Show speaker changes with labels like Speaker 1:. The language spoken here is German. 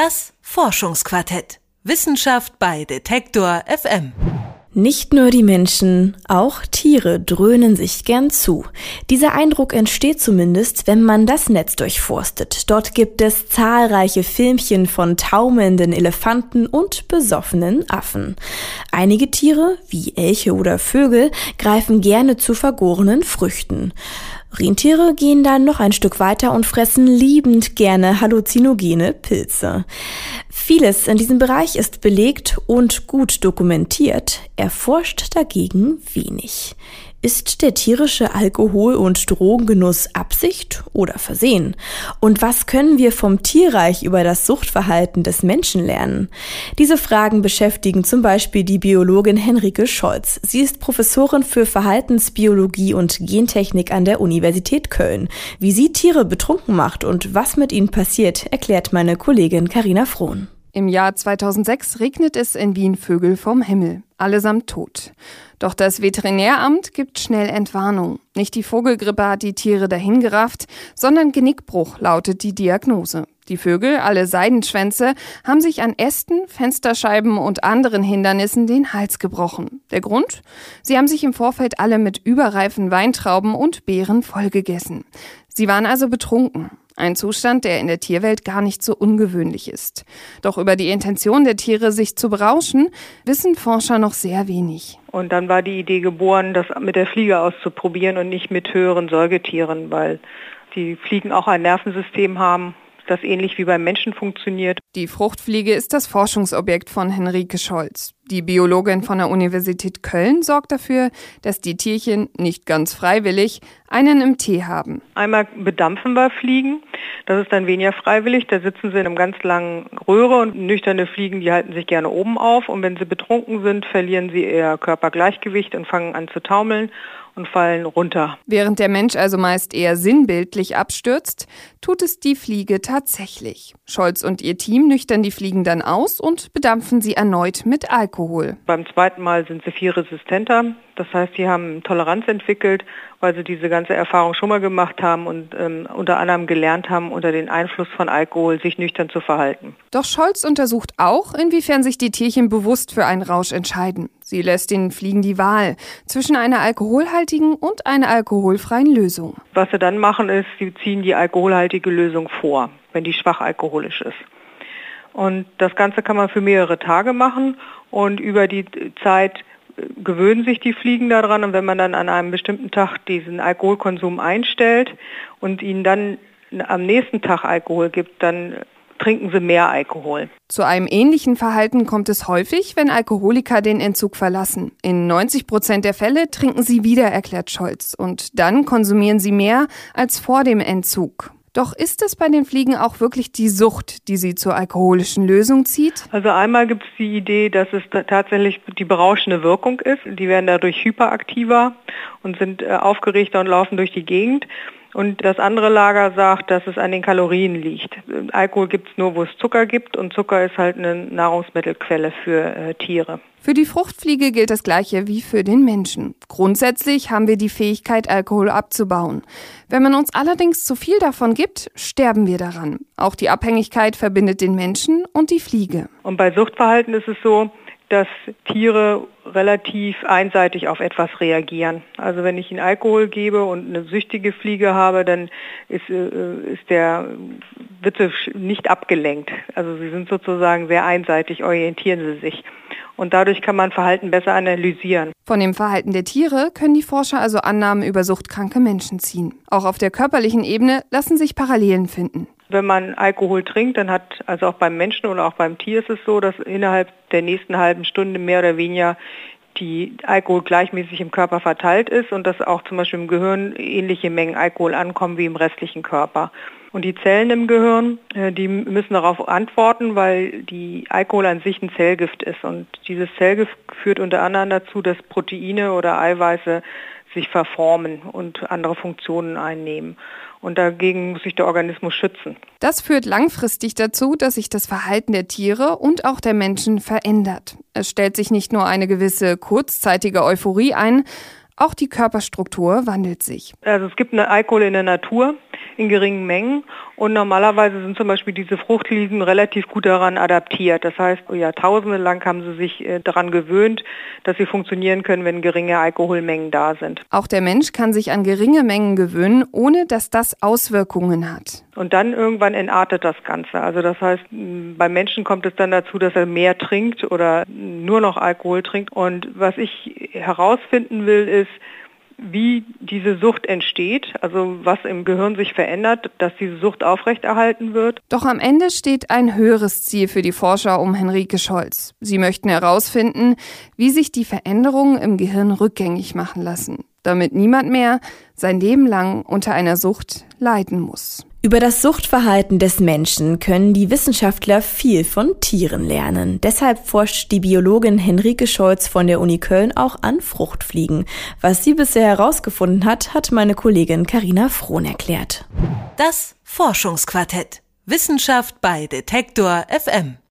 Speaker 1: Das Forschungsquartett. Wissenschaft bei Detektor FM.
Speaker 2: Nicht nur die Menschen, auch Tiere dröhnen sich gern zu. Dieser Eindruck entsteht zumindest, wenn man das Netz durchforstet. Dort gibt es zahlreiche Filmchen von taumelnden Elefanten und besoffenen Affen. Einige Tiere, wie Elche oder Vögel, greifen gerne zu vergorenen Früchten. Rentiere gehen dann noch ein Stück weiter und fressen liebend gerne halluzinogene Pilze. Vieles in diesem Bereich ist belegt und gut dokumentiert, erforscht dagegen wenig. Ist der tierische Alkohol- und Drogengenuss Absicht oder Versehen? Und was können wir vom Tierreich über das Suchtverhalten des Menschen lernen? Diese Fragen beschäftigen zum Beispiel die Biologin Henrike Scholz. Sie ist Professorin für Verhaltensbiologie und Gentechnik an der Universität Köln. Wie sie Tiere betrunken macht und was mit ihnen passiert, erklärt meine Kollegin Karina Frohn.
Speaker 3: Im Jahr 2006 regnet es in Wien Vögel vom Himmel, allesamt tot. Doch das Veterinäramt gibt schnell Entwarnung. Nicht die Vogelgrippe hat die Tiere dahingerafft, sondern Genickbruch lautet die Diagnose. Die Vögel, alle Seidenschwänze, haben sich an Ästen, Fensterscheiben und anderen Hindernissen den Hals gebrochen. Der Grund? Sie haben sich im Vorfeld alle mit überreifen Weintrauben und Beeren vollgegessen. Sie waren also betrunken. Ein Zustand, der in der Tierwelt gar nicht so ungewöhnlich ist. Doch über die Intention der Tiere, sich zu berauschen, wissen Forscher noch sehr wenig.
Speaker 4: Und dann war die Idee geboren, das mit der Fliege auszuprobieren und nicht mit höheren Säugetieren, weil die Fliegen auch ein Nervensystem haben das ähnlich wie beim Menschen funktioniert.
Speaker 3: Die Fruchtfliege ist das Forschungsobjekt von Henrike Scholz. Die Biologin von der Universität Köln sorgt dafür, dass die Tierchen nicht ganz freiwillig einen im Tee haben.
Speaker 4: Einmal bedampfen wir Fliegen. Das ist dann weniger freiwillig. Da sitzen sie in einem ganz langen Röhre und nüchterne Fliegen, die halten sich gerne oben auf. Und wenn sie betrunken sind, verlieren sie ihr Körpergleichgewicht und fangen an zu taumeln und fallen runter.
Speaker 3: Während der Mensch also meist eher sinnbildlich abstürzt, tut es die Fliege tatsächlich. Scholz und ihr Team nüchtern die Fliegen dann aus und bedampfen sie erneut mit Alkohol.
Speaker 4: Beim zweiten Mal sind sie viel resistenter. Das heißt, sie haben Toleranz entwickelt, weil sie diese ganze Erfahrung schon mal gemacht haben und ähm, unter anderem gelernt haben, unter den Einfluss von Alkohol sich nüchtern zu verhalten.
Speaker 3: Doch Scholz untersucht auch, inwiefern sich die Tierchen bewusst für einen Rausch entscheiden. Sie lässt den Fliegen die Wahl zwischen einer alkoholhaltigen und einer alkoholfreien Lösung.
Speaker 4: Was sie dann machen, ist, sie ziehen die alkoholhaltige Lösung vor, wenn die schwach alkoholisch ist. Und das Ganze kann man für mehrere Tage machen und über die Zeit gewöhnen sich die Fliegen daran und wenn man dann an einem bestimmten Tag diesen Alkoholkonsum einstellt und ihnen dann am nächsten Tag Alkohol gibt, dann trinken sie mehr Alkohol.
Speaker 3: Zu einem ähnlichen Verhalten kommt es häufig, wenn Alkoholiker den Entzug verlassen. In 90 Prozent der Fälle trinken sie wieder, erklärt Scholz. Und dann konsumieren sie mehr als vor dem Entzug. Doch ist es bei den Fliegen auch wirklich die Sucht, die sie zur alkoholischen Lösung zieht?
Speaker 4: Also einmal gibt es die Idee, dass es tatsächlich die berauschende Wirkung ist. Die werden dadurch hyperaktiver und sind äh, aufgeregter und laufen durch die Gegend. Und das andere Lager sagt, dass es an den Kalorien liegt. Alkohol gibt es nur, wo es Zucker gibt und Zucker ist halt eine Nahrungsmittelquelle für äh, Tiere.
Speaker 3: Für die Fruchtfliege gilt das Gleiche wie für den Menschen. Grundsätzlich haben wir die Fähigkeit, Alkohol abzubauen. Wenn man uns allerdings zu viel davon gibt, sterben wir daran. Auch die Abhängigkeit verbindet den Menschen und die Fliege.
Speaker 4: Und bei Suchtverhalten ist es so, dass Tiere relativ einseitig auf etwas reagieren. Also wenn ich ihnen Alkohol gebe und eine süchtige Fliege habe, dann ist, äh, ist der Witze nicht abgelenkt. Also sie sind sozusagen sehr einseitig, orientieren sie sich. Und dadurch kann man Verhalten besser analysieren.
Speaker 3: Von dem Verhalten der Tiere können die Forscher also Annahmen über suchtkranke Menschen ziehen. Auch auf der körperlichen Ebene lassen sich Parallelen finden.
Speaker 4: Wenn man Alkohol trinkt, dann hat, also auch beim Menschen oder auch beim Tier ist es so, dass innerhalb der nächsten halben Stunde mehr oder weniger die Alkohol gleichmäßig im Körper verteilt ist und dass auch zum Beispiel im Gehirn ähnliche Mengen Alkohol ankommen wie im restlichen Körper. Und die Zellen im Gehirn, äh, die müssen darauf antworten, weil die Alkohol an sich ein Zellgift ist. Und dieses Zellgift führt unter anderem dazu, dass Proteine oder Eiweiße sich verformen und andere Funktionen einnehmen. Und dagegen muss sich der Organismus schützen.
Speaker 3: Das führt langfristig dazu, dass sich das Verhalten der Tiere und auch der Menschen verändert. Es stellt sich nicht nur eine gewisse kurzzeitige Euphorie ein, auch die Körperstruktur wandelt sich.
Speaker 4: Also es gibt eine Alkohol in der Natur, in geringen Mengen. Und normalerweise sind zum Beispiel diese Fruchtfliesen relativ gut daran adaptiert. Das heißt, Jahrtausende lang haben sie sich äh, daran gewöhnt, dass sie funktionieren können, wenn geringe Alkoholmengen da sind.
Speaker 3: Auch der Mensch kann sich an geringe Mengen gewöhnen, ohne dass das Auswirkungen hat.
Speaker 4: Und dann irgendwann entartet das Ganze. Also das heißt, beim Menschen kommt es dann dazu, dass er mehr trinkt oder nur noch Alkohol trinkt. Und was ich herausfinden will, ist, wie diese Sucht entsteht, also was im Gehirn sich verändert, dass diese Sucht aufrechterhalten wird.
Speaker 3: Doch am Ende steht ein höheres Ziel für die Forscher um Henrike Scholz. Sie möchten herausfinden, wie sich die Veränderungen im Gehirn rückgängig machen lassen, damit niemand mehr sein Leben lang unter einer Sucht leiden muss.
Speaker 2: Über das Suchtverhalten des Menschen können die Wissenschaftler viel von Tieren lernen. Deshalb forscht die Biologin Henrike Scholz von der Uni Köln auch an Fruchtfliegen. Was sie bisher herausgefunden hat, hat meine Kollegin Karina Frohn erklärt.
Speaker 1: Das Forschungsquartett. Wissenschaft bei Detektor FM.